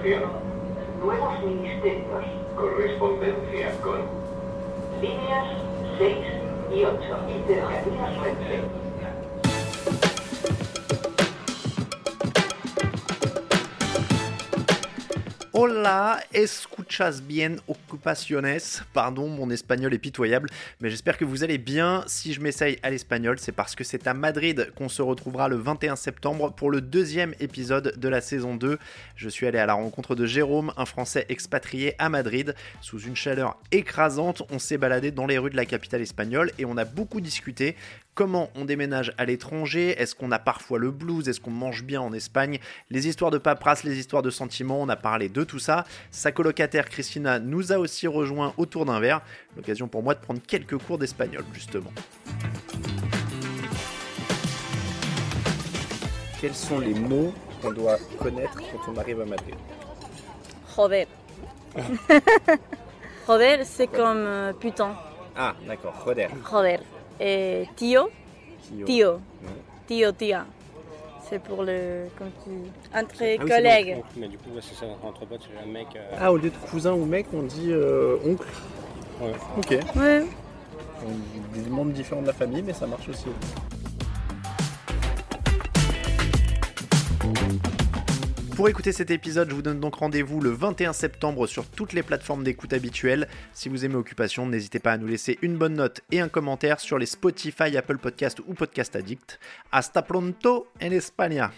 Nuevos ministerios. Correspondencia con. Líneas 6 y 8. Interrogativas Renfe. Hola, escuchas bien ocupaciones. Pardon, mon espagnol est pitoyable, mais j'espère que vous allez bien. Si je m'essaye à l'espagnol, c'est parce que c'est à Madrid qu'on se retrouvera le 21 septembre pour le deuxième épisode de la saison 2. Je suis allé à la rencontre de Jérôme, un Français expatrié à Madrid. Sous une chaleur écrasante, on s'est baladé dans les rues de la capitale espagnole et on a beaucoup discuté comment on déménage à l'étranger, est-ce qu'on a parfois le blues, est-ce qu'on mange bien en Espagne, les histoires de paperasse, les histoires de sentiments, on a parlé de tout ça. Sa colocataire Christina nous a aussi rejoint autour d'un verre, l'occasion pour moi de prendre quelques cours d'espagnol justement. Quels sont les mots qu'on doit connaître quand on arrive à Madrid? Joder. Joder, c'est comme euh, putain. Ah, d'accord, joder. Joder. Et tio, tio. Tio, tia. C'est pour le. Comme tu. Entre Ah oui, collègues. Oncle, mais du coup, c'est ça, entre potes, c'est un mec. euh, Ah, au lieu de cousin ou mec, on dit euh, oncle Ouais. Ok. Ouais. On dit des membres différents de la famille, mais ça marche aussi. Pour écouter cet épisode, je vous donne donc rendez-vous le 21 septembre sur toutes les plateformes d'écoute habituelles. Si vous aimez Occupation, n'hésitez pas à nous laisser une bonne note et un commentaire sur les Spotify, Apple Podcast ou Podcast Addict. Hasta pronto en España!